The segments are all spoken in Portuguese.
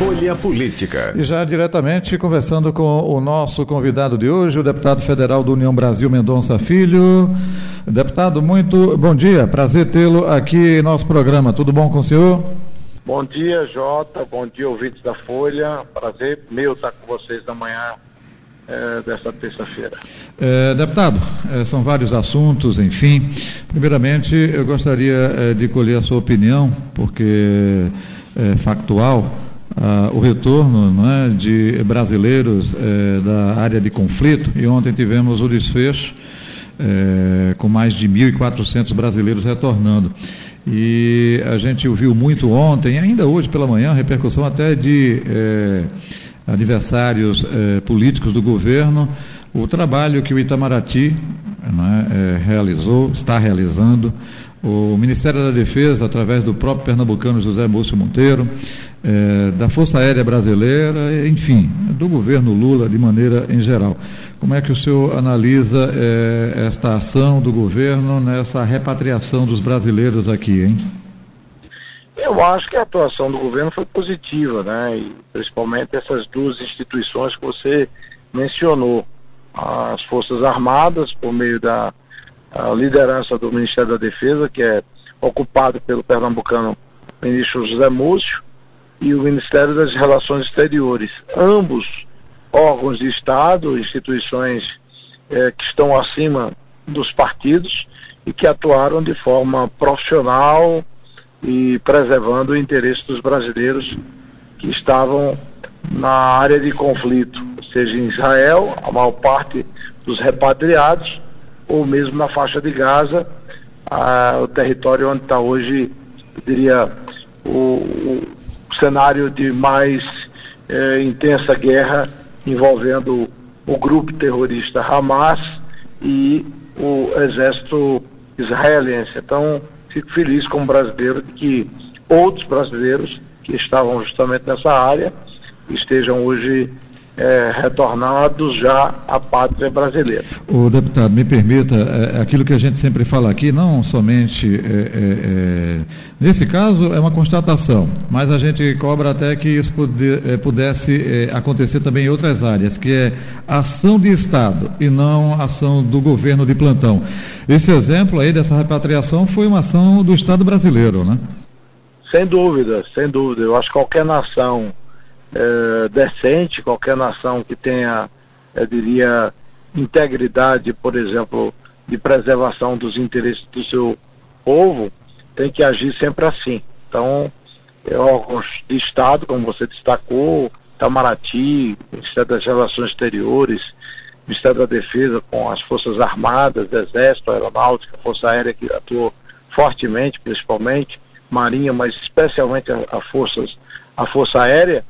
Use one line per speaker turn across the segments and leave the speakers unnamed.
Folha Política.
E já diretamente conversando com o nosso convidado de hoje, o deputado federal do União Brasil Mendonça Filho. Deputado, muito bom dia, prazer tê-lo aqui em nosso programa. Tudo bom com o senhor?
Bom dia, Jota. Bom dia, ouvintes da Folha. Prazer meu estar com vocês na manhã é, dessa terça-feira.
É, deputado, é, são vários assuntos, enfim. Primeiramente, eu gostaria é, de colher a sua opinião, porque é factual ah, o retorno é, de brasileiros eh, da área de conflito. E ontem tivemos o desfecho eh, com mais de 1.400 brasileiros retornando. E a gente ouviu muito ontem, ainda hoje pela manhã, repercussão até de eh, adversários políticos do governo, o trabalho que o Itamaraty né, realizou, está realizando, o Ministério da Defesa, através do próprio pernambucano José Múcio Monteiro, é, da Força Aérea Brasileira, enfim, do governo Lula de maneira em geral. Como é que o senhor analisa é, esta ação do governo nessa repatriação dos brasileiros aqui, hein?
Eu acho que a atuação do governo foi positiva, né? E principalmente essas duas instituições que você mencionou. As Forças Armadas, por meio da liderança do Ministério da Defesa, que é ocupado pelo pernambucano ministro José Múcio, e o Ministério das Relações Exteriores. Ambos órgãos de Estado, instituições eh, que estão acima dos partidos e que atuaram de forma profissional e preservando o interesse dos brasileiros que estavam na área de conflito, seja em Israel, a maior parte dos repatriados, ou mesmo na faixa de Gaza, o território onde está hoje, eu diria, o, o cenário de mais eh, intensa guerra envolvendo o grupo terrorista Hamas e o exército israelense. Então, fico feliz como brasileiro que outros brasileiros que estavam justamente nessa área estejam hoje é, retornados já à pátria brasileira.
O deputado, me permita, é, aquilo que a gente sempre fala aqui, não somente, é, é, é nesse caso é uma constatação, mas a gente cobra até que isso puder, é, pudesse acontecer também em outras áreas, que é ação de Estado e não ação do governo de plantão. Esse exemplo aí dessa repatriação foi uma ação do Estado brasileiro, né?
Sem dúvida, sem dúvida. Eu acho que qualquer nação é, decente, qualquer nação que tenha, eu diria, integridade, por exemplo, de preservação dos interesses do seu povo, tem que agir sempre assim. Então, é, órgãos de Estado, como você destacou, Itamaraty, Ministério das Relações Exteriores, Ministério da Defesa com as Forças Armadas, Exército, Aeronáutica, Força Aérea que atuou fortemente, principalmente, Marinha, mas especialmente a, a forças, a Força Aérea,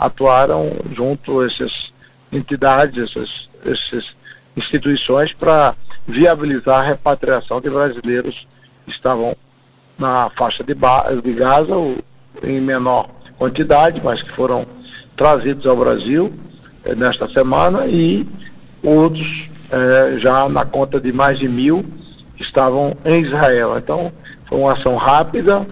atuaram junto a essas entidades, essas, essas instituições para viabilizar a repatriação de brasileiros que estavam na faixa de, de Gaza, ou em menor quantidade, mas que foram trazidos ao Brasil eh, nesta semana e outros eh, já na conta de mais de mil estavam em Israel. Então, foi uma ação rápida,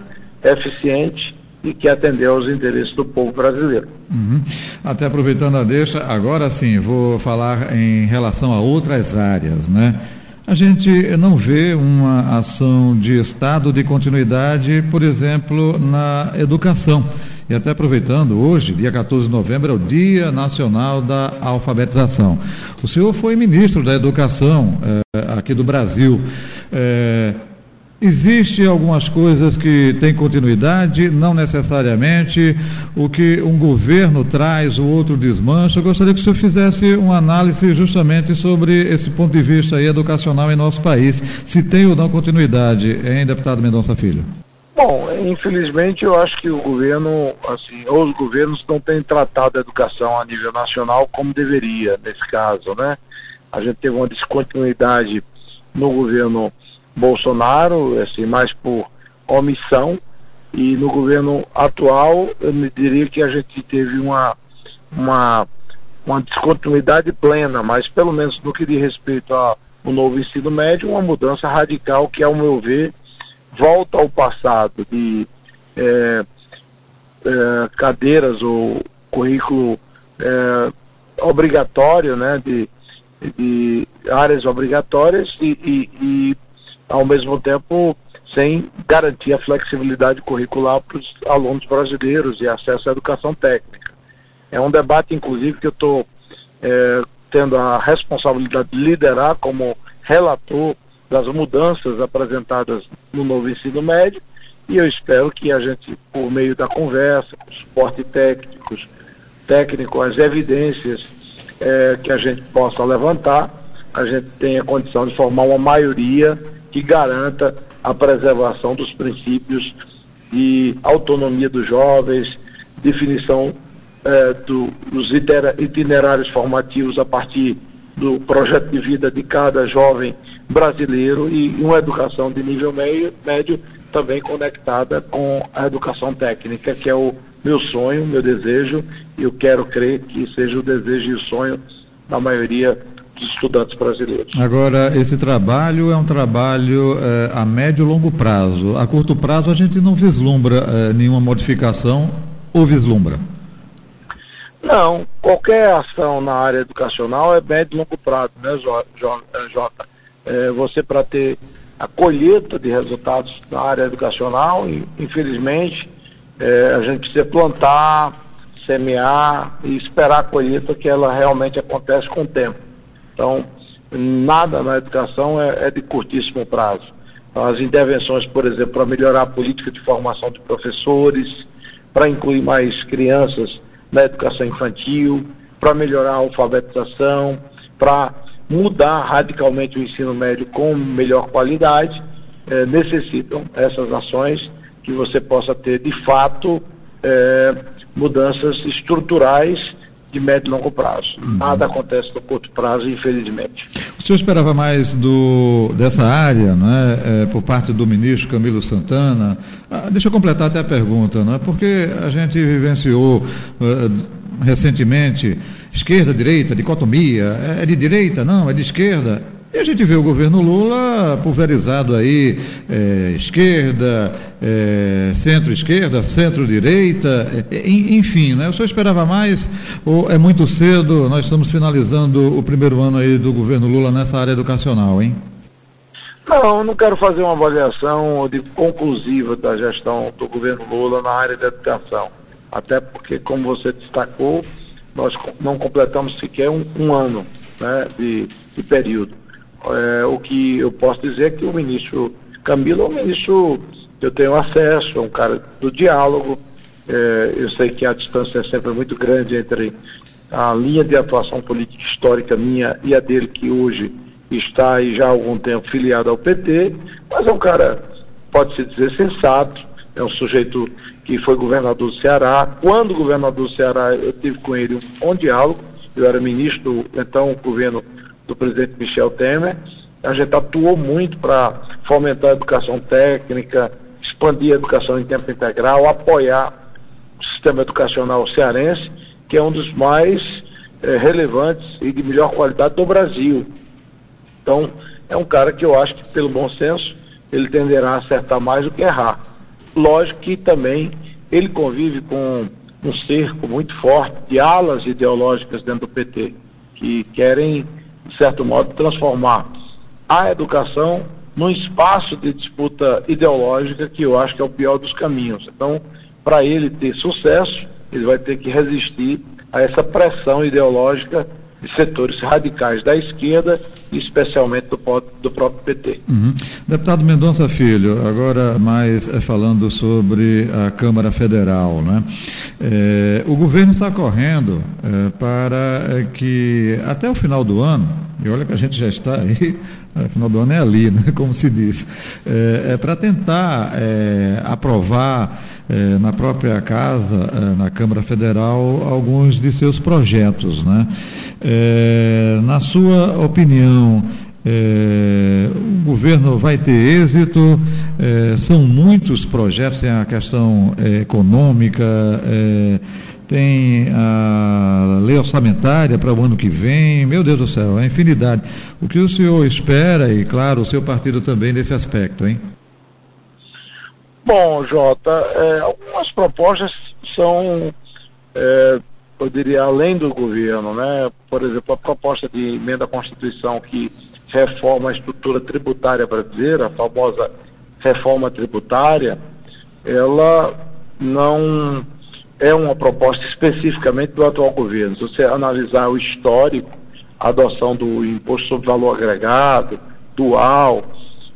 eficiente e que atendeu aos interesses do povo brasileiro.
Uhum. Até aproveitando a deixa, agora sim, vou falar em relação a outras áreas, né? A gente não vê uma ação de Estado de continuidade, por exemplo, na educação. E até aproveitando, hoje, dia 14 de novembro, é o Dia Nacional da Alfabetização. O senhor foi ministro da Educação eh, aqui do Brasil. Eh, Existem algumas coisas que têm continuidade, não necessariamente. O que um governo traz, o outro desmancha. Eu gostaria que o senhor fizesse uma análise justamente sobre esse ponto de vista aí educacional em nosso país. Se tem ou não continuidade, hein, deputado Mendonça Filho?
Bom, infelizmente eu acho que o governo, assim, os governos não têm tratado a educação a nível nacional como deveria, nesse caso, né? A gente teve uma descontinuidade no governo Bolsonaro, assim, mais por omissão, E no governo atual, eu diria que a gente teve uma, uma, uma descontinuidade plena, mas pelo menos no que diz respeito ao novo ensino médio, uma mudança radical que, ao meu ver, volta ao passado de é, é, cadeiras ou currículo é, obrigatório, né, de, de áreas obrigatórias e, e, e, ao mesmo tempo sem garantir a flexibilidade curricular para os alunos brasileiros e acesso à educação técnica. É um debate, inclusive, que eu estou é, tendo a responsabilidade de liderar como relator das mudanças apresentadas no novo ensino médio e eu espero que a gente, por meio da conversa, com suporte técnico, as evidências é, que a gente possa levantar, a gente tenha condição de formar uma maioria que garanta a preservação dos princípios de autonomia dos jovens, definição é, do, dos itinerários formativos a partir do projeto de vida de cada jovem brasileiro e uma educação de nível meio, médio também conectada com a educação técnica, que é o meu sonho, meu desejo, e eu quero crer que seja o desejo e o sonho da maioria dos estudantes brasileiros.
Agora, esse trabalho é um trabalho é, a médio e longo prazo. A curto prazo a gente não vislumbra é, nenhuma modificação ou vislumbra?
Não, qualquer ação na área educacional é médio e longo prazo, né, Jota? É, você para ter a colheita de resultados na área educacional infelizmente, é, a gente precisa plantar, semear e esperar a colheita que ela realmente acontece com o tempo. Então, nada na educação é, é de curtíssimo prazo. Então, as intervenções, por exemplo, para melhorar a política de formação de professores, para incluir mais crianças na educação infantil, para melhorar a alfabetização, para mudar radicalmente o ensino médio com melhor qualidade, eh, necessitam essas ações que você possa ter de fato eh, mudanças estruturais de médio e longo prazo. Uhum. Nada acontece no curto prazo, infelizmente.
O senhor esperava mais do, dessa área, né, é, por parte do ministro Camilo Santana? Ah, deixa eu completar até a pergunta, né, porque a gente vivenciou uh, recentemente esquerda, direita, dicotomia, é de direita, não, é de esquerda. E a gente vê o governo Lula pulverizado aí, é, esquerda, é, centro-esquerda, centro-direita, é, enfim, né? O senhor esperava mais ou é muito cedo? Nós estamos finalizando o primeiro ano aí do governo Lula nessa área educacional, hein?
Não, não quero fazer uma avaliação de conclusiva da gestão do governo Lula na área da educação. Até porque, como você destacou, nós não completamos sequer um, um ano né, de, de período. É, o que eu posso dizer é que o ministro Camilo é um ministro que eu tenho acesso, é um cara do diálogo. É, eu sei que a distância é sempre muito grande entre a linha de atuação política histórica minha e a dele, que hoje está aí já há algum tempo filiado ao PT, mas é um cara, pode-se dizer, sensato, é um sujeito que foi governador do Ceará. Quando governador do Ceará, eu tive com ele um bom diálogo, eu era ministro, então, o governo do presidente Michel Temer. A gente atuou muito para fomentar a educação técnica, expandir a educação em tempo integral, apoiar o sistema educacional cearense, que é um dos mais é, relevantes e de melhor qualidade do Brasil. Então, é um cara que eu acho que, pelo bom senso, ele tenderá a acertar mais do que errar. Lógico que também ele convive com um cerco muito forte de alas ideológicas dentro do PT, que querem de certo modo, transformar a educação num espaço de disputa ideológica que eu acho que é o pior dos caminhos. Então, para ele ter sucesso, ele vai ter que resistir a essa pressão ideológica de setores radicais da esquerda especialmente do, do próprio PT.
Uhum. Deputado Mendonça Filho, agora mais é, falando sobre a Câmara Federal. Né? É, o governo está correndo é, para que até o final do ano, e olha que a gente já está aí, final do ano é ali, né, como se diz, é, para tentar aprovar eh, na própria casa, eh, na Câmara Federal, alguns de seus projetos. Né? Eh, na sua opinião, É, o governo vai ter êxito, é, são muitos projetos, tem a questão é, econômica, é, tem a lei orçamentária para o ano que vem, meu Deus do céu, é infinidade. O que o senhor espera, e claro, o seu partido também nesse aspecto, hein?
Bom, Jota, é, algumas propostas são, é, eu diria, além do governo, né? Por exemplo, a proposta de emenda à Constituição que reforma a estrutura tributária brasileira, a famosa reforma tributária, ela não é uma proposta especificamente do atual governo. Se você analisar o histórico, a adoção do imposto sobre valor agregado, dual,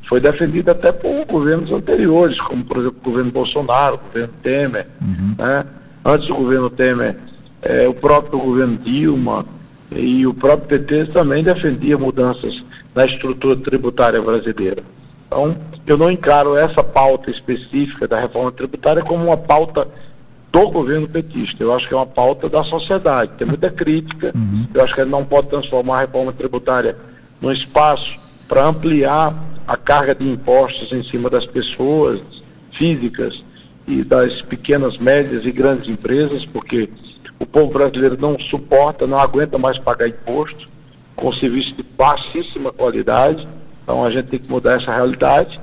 foi defendida até por governos anteriores, como por exemplo o governo Bolsonaro, o governo Temer. Uhum. Né? Antes do governo Temer, é, o próprio governo Dilma e o próprio PT também defendia mudanças na estrutura tributária brasileira. Então, eu não encaro essa pauta específica da reforma tributária como uma pauta do governo petista. Eu acho que é uma pauta da sociedade. Tem muita crítica. Uhum. Eu acho que ele não pode transformar a reforma tributária num espaço para ampliar a carga de impostos em cima das pessoas físicas e das pequenas, médias e grandes empresas, porque o povo brasileiro não suporta, não aguenta mais pagar imposto com serviço de baixíssima qualidade. Então a gente tem que mudar essa realidade.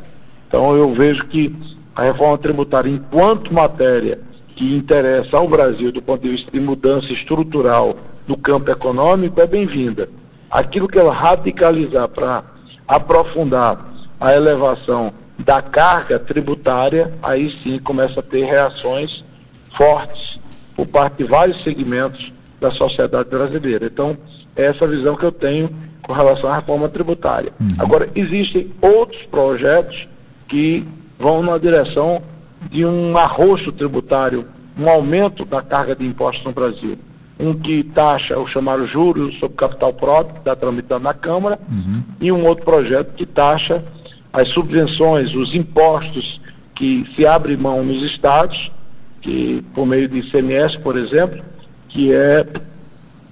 Então eu vejo que a reforma tributária, enquanto matéria que interessa ao Brasil do ponto de vista de mudança estrutural no campo econômico, é bem-vinda. Aquilo que ela radicalizar para aprofundar a elevação da carga tributária, aí sim começa a ter reações fortes por parte de vários segmentos da sociedade brasileira. Então, é essa visão que eu tenho com relação à reforma tributária. Uhum. Agora, existem outros projetos que vão na direção de um arroxo tributário, um aumento da carga de impostos no Brasil. Um que taxa o chamado juros sobre capital próprio, que está tramitando na Câmara, uhum. e um outro projeto que taxa as subvenções, os impostos que se abre mão nos estados que por meio de ICMS, por exemplo, que é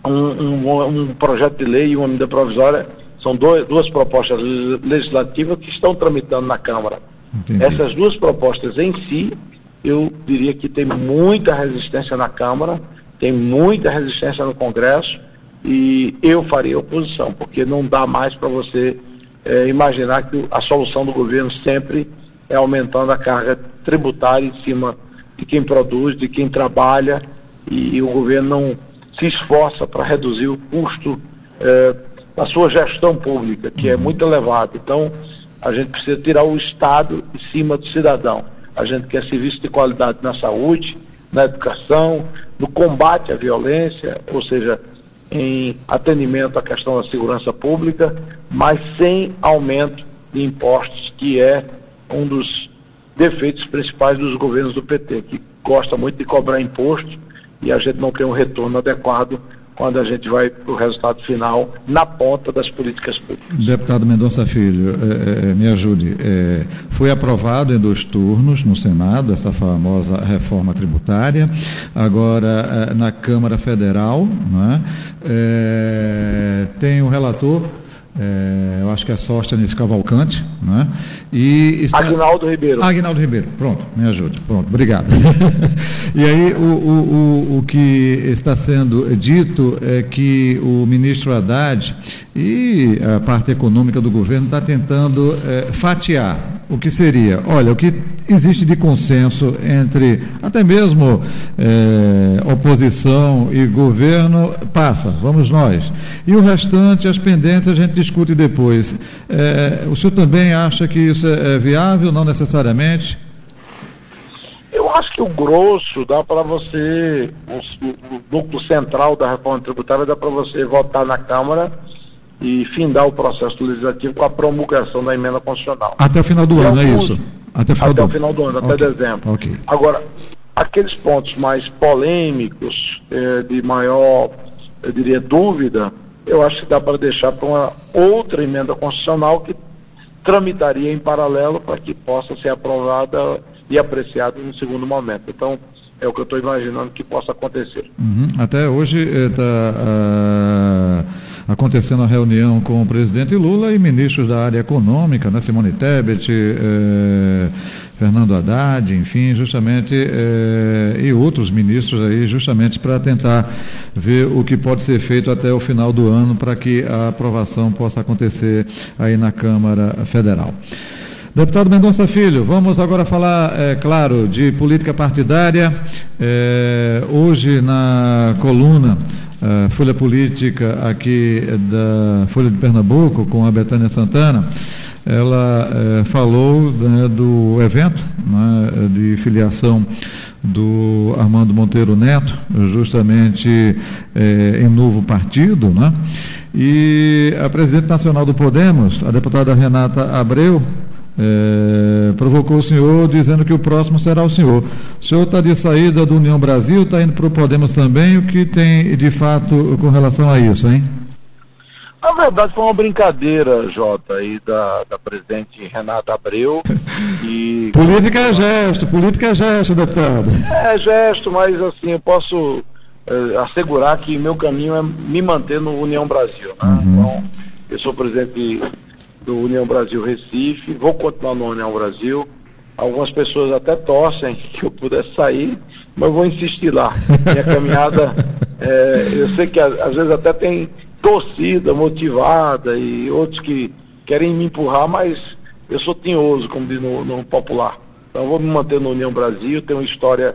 um, um, um projeto de lei e uma medida provisória, são dois, duas propostas legislativas que estão tramitando na Câmara. Entendi. Essas duas propostas em si, eu diria que tem muita resistência na Câmara, tem muita resistência no Congresso, e eu faria oposição, porque não dá mais para você é, imaginar que a solução do governo sempre é aumentando a carga tributária em cima de quem produz, de quem trabalha, e, o governo não se esforça para reduzir o custo eh, da sua gestão pública, que é uhum. muito elevado. Então, a gente precisa tirar o Estado em cima do cidadão. A gente quer serviço de qualidade na saúde, na educação, no combate à violência, ou seja, em atendimento à questão da segurança pública, mas sem aumento de impostos, que é um dos defeitos principais dos governos do PT, que gosta muito de cobrar imposto e a gente não tem um retorno adequado quando a gente vai para o resultado final na ponta das políticas públicas.
Deputado Mendonça Filho, é, é, me ajude. É, foi aprovado em dois turnos no Senado essa famosa reforma tributária, agora na Câmara Federal, né, tem o relator é, eu acho que é Sóstenes Cavalcante, né?
E está... Agnaldo Ribeiro.
Agnaldo Ribeiro, pronto, me ajude, pronto, obrigado. e aí o, o, o, o que está sendo dito é que o ministro Haddad e a parte econômica do governo está tentando é, fatiar o que seria, olha, o que existe de consenso entre até mesmo é, oposição e governo passa, vamos nós. E o restante, as pendências, a gente discute depois. É, o senhor também acha que isso é, é viável, não necessariamente?
Eu acho que o grosso dá para você, o núcleo central da reforma tributária dá para você votar na Câmara e findar o processo legislativo com a promulgação da emenda constitucional.
Até o final do e ano, alguns, é isso?
Até, o final, até do... o final do ano, até okay. dezembro. Okay. Agora, aqueles pontos mais polêmicos, eh, de maior, eu diria, dúvida, eu acho que dá para deixar para uma outra emenda constitucional que tramitaria em paralelo para que possa ser aprovada e apreciada no segundo momento. Então, é o que eu estou imaginando que possa acontecer.
Uhum. Até hoje está. Uh acontecendo a reunião com o presidente Lula e ministros da área econômica, né, Simone Tebet, eh, Fernando Haddad, enfim, justamente, eh, e outros ministros aí, justamente para tentar ver o que pode ser feito até o final do ano para que a aprovação possa acontecer aí na Câmara Federal. Deputado Mendonça Filho, vamos agora falar, é, claro, de política partidária. É, hoje, na coluna Folha Política aqui da Folha de Pernambuco, com a Betânia Santana, ela é, falou né, do evento né, de filiação do Armando Monteiro Neto, justamente é, em novo partido, né? E a presidente nacional do Podemos, a deputada Renata Abreu, é, provocou o senhor dizendo que o próximo será o senhor. O senhor está de saída do União Brasil, está indo para o Podemos também. O que tem de fato com relação a isso, hein?
Na verdade, foi uma brincadeira, Jota, aí da, da presidente Renata Abreu.
E... política é gesto, política é gesto, deputado.
É gesto, mas assim, eu posso é, assegurar que meu caminho é me manter no União Brasil. Né? Uhum. Então, eu sou presidente do União Brasil Recife, vou continuar no União Brasil. Algumas pessoas até torcem que eu pudesse sair, mas vou insistir lá. Minha caminhada, é, eu sei que às vezes até tem torcida motivada e outros que querem me empurrar, mas eu sou tinhoso, como diz no, no popular. Então vou me manter no União Brasil, tenho uma história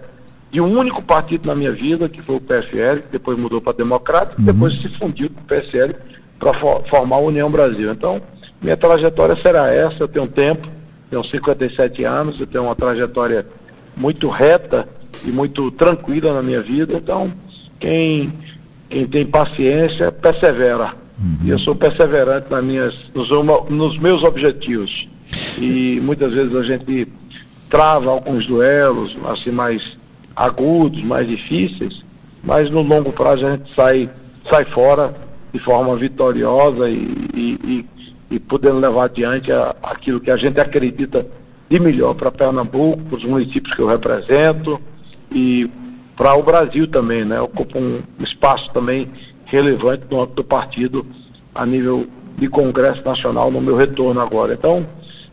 de um único partido na minha vida, que foi o PFL, que depois mudou para Democrático, uhum. depois se fundiu com o PSL para formar a União Brasil. Então, minha trajetória será essa, eu tenho tempo, tenho 57 anos, eu tenho uma trajetória muito reta e muito tranquila na minha vida, então quem, quem tem paciência persevera. Uhum. E eu sou perseverante nas minhas, nos, nos meus objetivos. E muitas vezes a gente trava alguns duelos, assim, mais agudos, mais difíceis, mas no longo prazo a gente sai, sai fora de forma vitoriosa e, e, e e podendo levar adiante a, aquilo que a gente acredita de melhor para Pernambuco, para os municípios que eu represento e para o Brasil também, né? Ocupa um espaço também relevante no âmbito do partido a nível de Congresso Nacional no meu retorno agora. Então,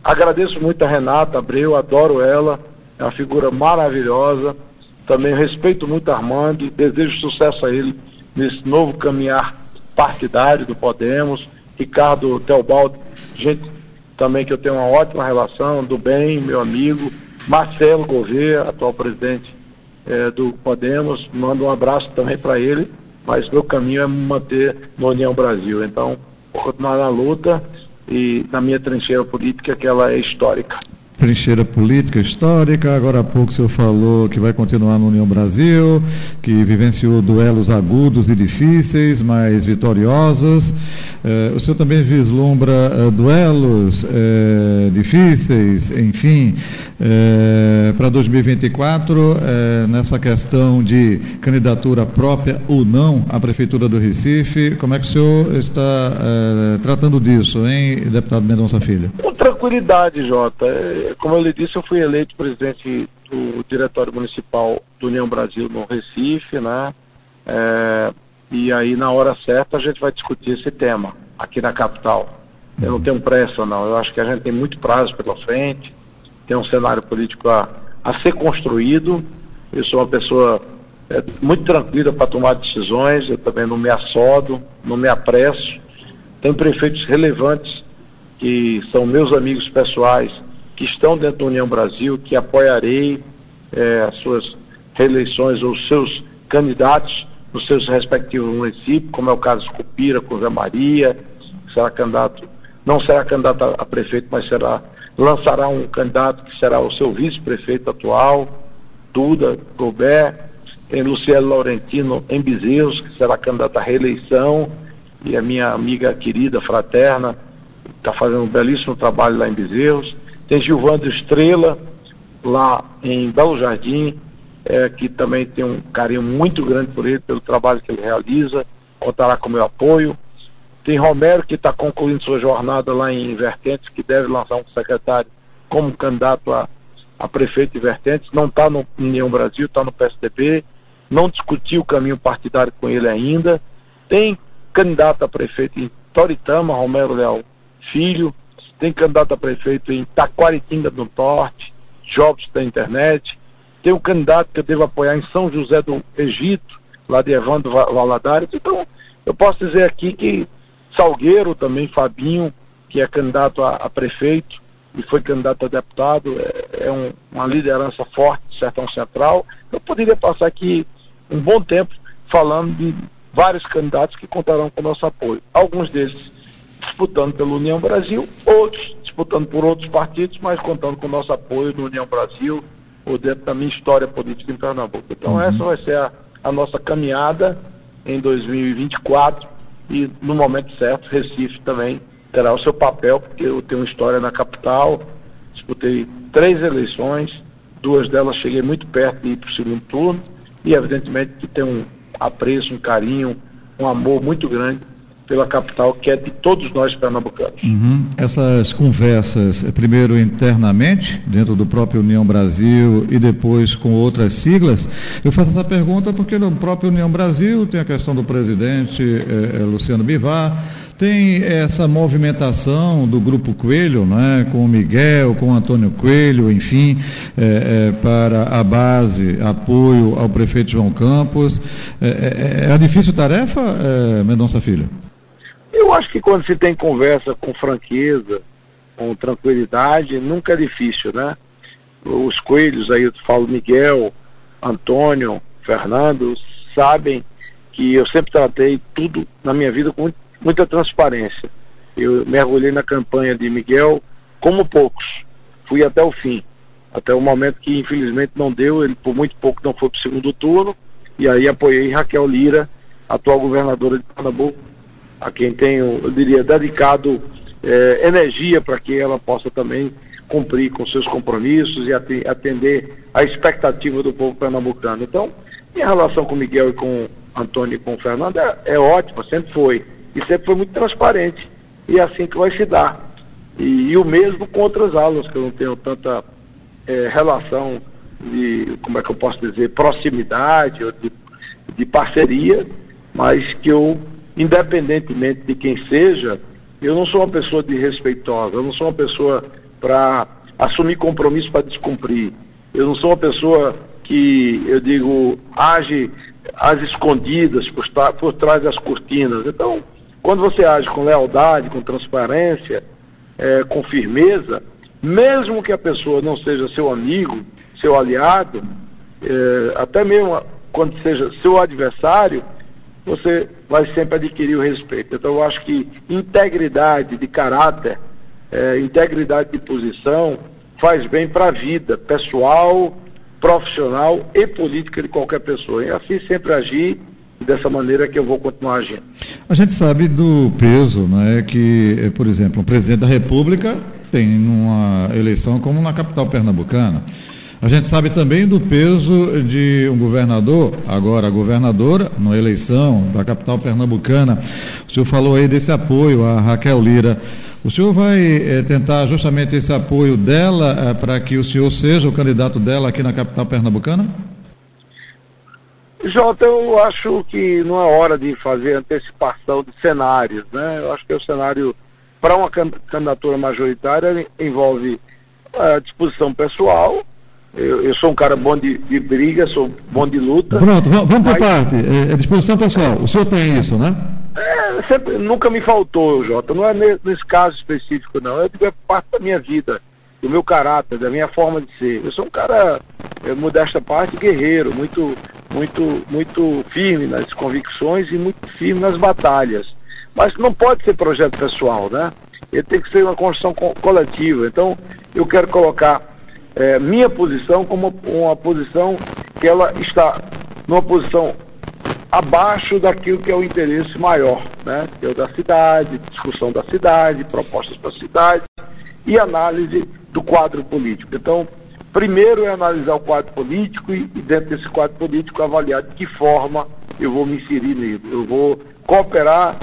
agradeço muito a Renata Abreu, adoro ela, é uma figura maravilhosa. Também respeito muito a Armando e desejo sucesso a ele nesse novo caminhar partidário do Podemos Ricardo Teobaldo, gente também que eu tenho uma ótima relação, do bem, meu amigo, Marcelo Gouveia, atual presidente é, do Podemos, mando um abraço também para ele, mas meu caminho é me manter no União Brasil. Então, vou continuar na luta e na minha trincheira política, que ela é histórica
trincheira política histórica. Agora há pouco o senhor falou que vai continuar no União Brasil, que vivenciou duelos agudos e difíceis, mas vitoriosos. Eh, o senhor também vislumbra eh, duelos eh, difíceis, enfim, para 2024, nessa questão de candidatura própria ou não à Prefeitura do Recife. Como é que o senhor está tratando disso, hein, deputado Mendonça Filho?
Tranquilidade, Jota como eu lhe disse, eu fui eleito presidente do Diretório Municipal do União Brasil no Recife, né? É, e aí, na hora certa, a gente vai discutir esse tema aqui na capital. Eu não tenho pressa, não. Eu acho que a gente tem muito prazo pela frente, tem um cenário político a, a ser construído. Eu sou uma pessoa é, muito tranquila para tomar decisões, eu também não me assodo, não me apresso. Tem prefeitos relevantes que são meus amigos pessoais que estão dentro da União Brasil, que apoiarei é, as suas reeleições ou seus candidatos nos seus respectivos municípios, como é o caso de Cupira, Zé Maria, será candidato, não será candidato a, a prefeito, mas será, lançará um candidato que será o seu vice-prefeito atual, Duda Gobert, tem Luciano Laurentino em Bezerros, que será candidato à reeleição, e a minha amiga querida, fraterna, está fazendo um belíssimo trabalho lá em Bezerros. Tem Gilvando Estrela, lá em Belo Jardim, é, que também tem um carinho muito grande por ele, pelo trabalho que ele realiza, contará com meu apoio. Tem Romero, que está concluindo sua jornada lá em Vertentes, que deve lançar um secretário como candidato a, a prefeito de Vertentes, não está no União Brasil, está no PSDB, não discutiu o caminho partidário com ele ainda. Tem candidato a prefeito em Toritama, Romero Leal Filho, tem candidato a prefeito em Taquaritinga do Norte, Jobs da Internet, tem um candidato que eu devo apoiar em São José do Egito, lá de Evandro Valadares. Então, eu posso dizer aqui que Salgueiro também, Fabinho, que é candidato a, a prefeito e foi candidato a deputado, é, é um, uma liderança forte do Sertão Central. Eu poderia passar aqui um bom tempo falando de vários candidatos que contarão com o nosso apoio. Alguns deles disputando pela União Brasil, outros disputando por outros partidos, mas contando com o nosso apoio no União Brasil ou dentro da minha história política em Pernambuco. Então uhum. essa vai ser a, a nossa caminhada em 2024 e no momento certo Recife também terá o seu papel, porque eu tenho uma história na capital, disputei três eleições, duas delas cheguei muito perto de ir para o segundo turno, e evidentemente que tem um apreço, um carinho, um amor muito grande pela capital, que é de todos nós pernambucanos.
Uhum. Essas conversas, eh, primeiro internamente, dentro do próprio União Brasil e depois com outras siglas, eu faço essa pergunta porque no próprio União Brasil tem a questão do presidente eh, eh Luciano Bivar, tem essa movimentação do Grupo Coelho, né, com o Miguel, com o Antônio Coelho, enfim, é, é, para a base, apoio ao prefeito João Campos. É, é, uma difícil tarefa, Mendonça Filho?
Eu acho que quando se tem conversa com franqueza, com tranquilidade, nunca é difícil, né? Os coelhos aí, eu falo Miguel, Antônio, Fernando, sabem que eu sempre tratei tudo na minha vida com muita transparência. Eu mergulhei na campanha de Miguel como poucos. Fui até o fim. Até o momento que infelizmente não deu, ele por muito pouco não foi para o segundo turno. E aí apoiei Raquel Lira, atual governadora de Pernambuco, a quem tenho, eu diria, dedicado eh, energia para que ela possa também cumprir com seus compromissos e atender a expectativa do povo pernambucano. Então, minha relação com Miguel e com Antônio e com Fernando é, é ótima, sempre foi e sempre foi muito transparente. E é assim que vai se dar. E, e o mesmo com outras aulas, que eu não tenho tanta é, relação de, como é que eu posso dizer, proximidade de, de parceria, mas que eu, independentemente de quem seja, eu não sou uma pessoa desrespeitosa, eu não sou uma pessoa para assumir compromisso para descumprir. Eu não sou uma pessoa que, eu digo, age às escondidas, por, por trás das cortinas. Então, quando você age com lealdade, com transparência, é, com firmeza, mesmo que a pessoa não seja seu amigo, seu aliado, é, até mesmo quando seja seu adversário, você vai sempre adquirir o respeito. Então eu acho que integridade de caráter, é, integridade de posição faz bem para a vida pessoal, profissional e política de qualquer pessoa. E assim sempre agir dessa maneira que eu vou continuar agindo.
A gente sabe do peso, né, que, eh, por exemplo, o presidente da República tem numa eleição como na capital pernambucana. A gente sabe também do peso de um governador, agora governadora, na eleição da capital pernambucana. O senhor falou aí desse apoio a Raquel Lira. O senhor vai é, tentar justamente esse apoio dela é, para que o senhor seja o candidato dela aqui na capital pernambucana?
Jota, eu acho que não é hora de fazer antecipação de cenários, né? Eu acho que o cenário para uma candidatura majoritária envolve a disposição pessoal. Eu, eu, sou um cara bom de, de, briga, sou bom de luta.
Pronto, vamos, vamos mas... para parte. É, é, disposição pessoal. O senhor tem isso, né?
É, sempre, nunca me faltou, Jota. Não é nesse caso específico, não. Eu digo, é parte da minha vida, do meu caráter, da minha forma de ser. Eu sou um cara, é, modesta parte, guerreiro, muito muito, muito firme nas convicções e muito firme nas batalhas. Mas não pode ser projeto pessoal, né? Ele tem que ser uma construção co coletiva. Então, eu quero colocar é, minha posição como uma posição que ela está numa posição abaixo daquilo que é o interesse maior, né? Que é o da cidade, discussão da cidade, propostas para a cidade e análise do quadro político. Então, Primeiro é analisar o quadro político e, e, dentro desse quadro político, avaliar de que forma eu vou me inserir nele. Eu vou cooperar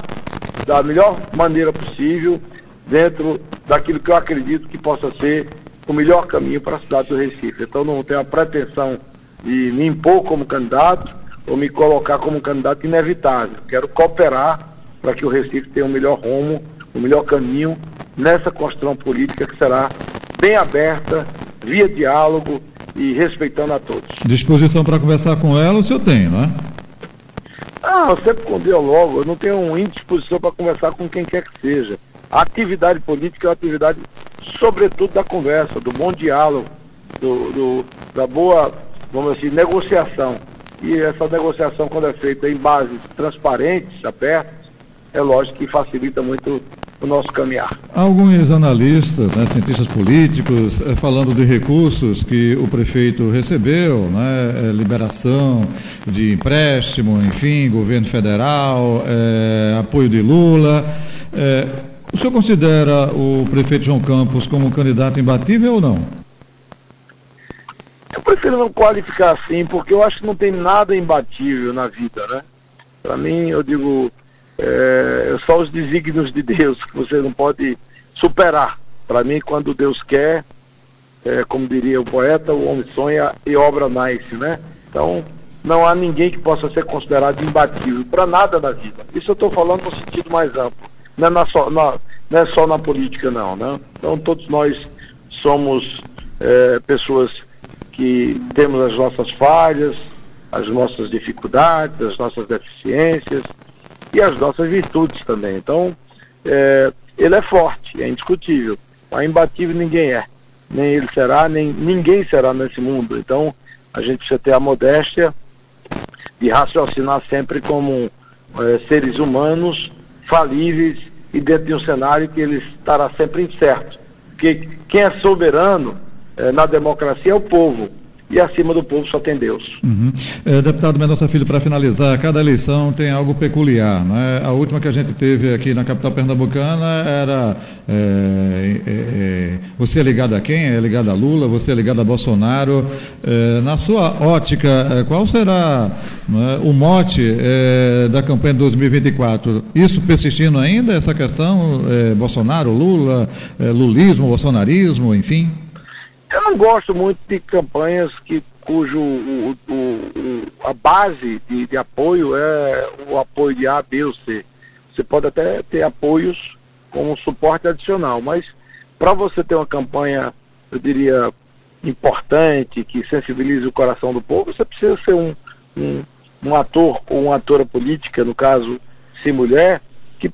da melhor maneira possível dentro daquilo que eu acredito que possa ser o melhor caminho para a cidade do Recife. Então não tenho a pretensão de me impor como candidato ou me colocar como candidato inevitável. Quero cooperar para que o Recife tenha o melhor rumo, o melhor caminho nessa construção política que será bem aberta, via diálogo e respeitando a todos.
Disposição para conversar com ela o senhor tem, não é?
Ah, eu sempre com diálogo, eu não tenho uma indisposição para conversar com quem quer que seja. A atividade política é uma atividade, sobretudo, da conversa, do bom diálogo, do, do, da boa, vamos dizer, negociação. E essa negociação, quando é feita em bases transparentes, abertas, é lógico que facilita muito o nosso caminhar.
Alguns analistas, né, cientistas políticos, eh, falando de recursos que o prefeito recebeu, né, eh, liberação de empréstimo, enfim, governo federal, eh, apoio de Lula. O senhor considera o prefeito João Campos como um candidato imbatível ou não?
Eu prefiro não qualificar assim, porque eu acho que não tem nada imbatível na vida, né? Para mim, eu digo, é, só os desígnios de Deus que você não pode superar. Para mim, quando Deus quer, é, como diria o poeta, o homem sonha e obra nasce, né? Então, não há ninguém que possa ser considerado imbatível para nada na vida. Isso eu estou falando no sentido mais amplo. Não é, na só, na, não é só na política, não. Né? Então, todos nós somos é, pessoas que temos as nossas falhas, as nossas dificuldades, as nossas deficiências, e as nossas virtudes também. Então, é, ele é forte, é indiscutível. Mas imbatível ninguém é. Nem ele será, nem ninguém será nesse mundo. Então, a gente precisa ter a modéstia de raciocinar sempre como é, seres humanos falíveis e dentro de um cenário que ele estará sempre incerto. Porque quem é soberano é, na democracia é o povo e acima do povo só tem Deus.
Uhum. É, deputado Mendonça Filho, para finalizar, cada eleição tem algo peculiar. Né? A última que a gente teve aqui na capital pernambucana era é, é, você é ligado a quem? É ligado a Lula? Você é ligado a Bolsonaro? Na sua ótica, qual será né, o mote da campanha de 2024? Isso persistindo ainda, essa questão? Bolsonaro, Lula, lulismo, bolsonarismo, enfim?
Eu não gosto muito de campanhas que, cujo o, o, o, a base de, de, apoio é o apoio de A, B ou C. Você pode até ter apoios como suporte adicional, mas para você ter uma campanha, eu diria, importante, que sensibilize o coração do povo, você precisa ser um, um, um ator ou uma atora política, no caso, se mulher, que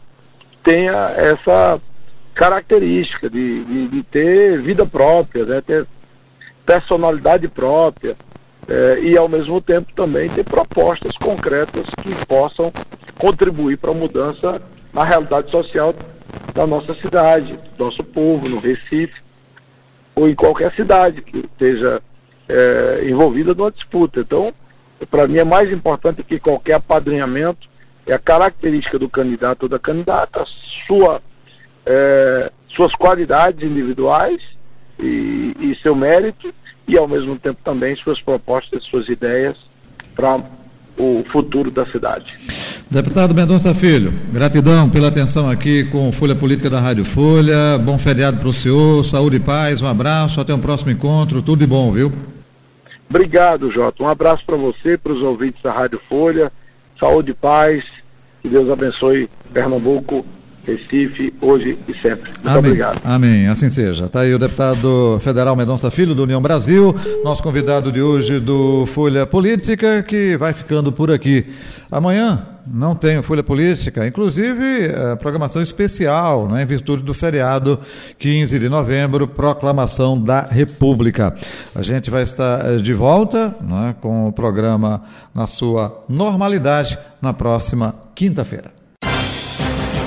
tenha essa característica de, de, de ter vida própria, né? ter personalidade própria é, e ao mesmo tempo também ter propostas concretas que possam contribuir para a mudança na realidade social da nossa cidade, do nosso povo, no Recife, ou em qualquer cidade que esteja é, envolvida numa disputa. Então, para mim é mais importante que qualquer apadrinhamento é a característica do candidato ou da candidata, sua é, suas qualidades individuais e, e, seu mérito e ao mesmo tempo também suas propostas, suas ideias para o futuro da cidade.
Deputado Mendonça Filho, gratidão pela atenção aqui com Folha Política da Rádio Folha. Bom feriado para o senhor, saúde e paz, um abraço, até um próximo encontro, tudo de bom, viu?
Obrigado, Jota. Um abraço para você, para os ouvintes da Rádio Folha. Saúde e paz. Que Deus abençoe Pernambuco Recife, hoje e sempre. Muito
Amém.
obrigado.
Amém, assim seja. Está aí o deputado federal Mendonça Filho, do União Brasil, nosso convidado de hoje do Folha Política, que vai ficando por aqui. Amanhã não tem Folha Política, inclusive é, programação especial, né, em virtude do feriado 15 de novembro, proclamação da República. A gente vai estar é, de volta né, com o programa na sua normalidade na próxima quinta-feira.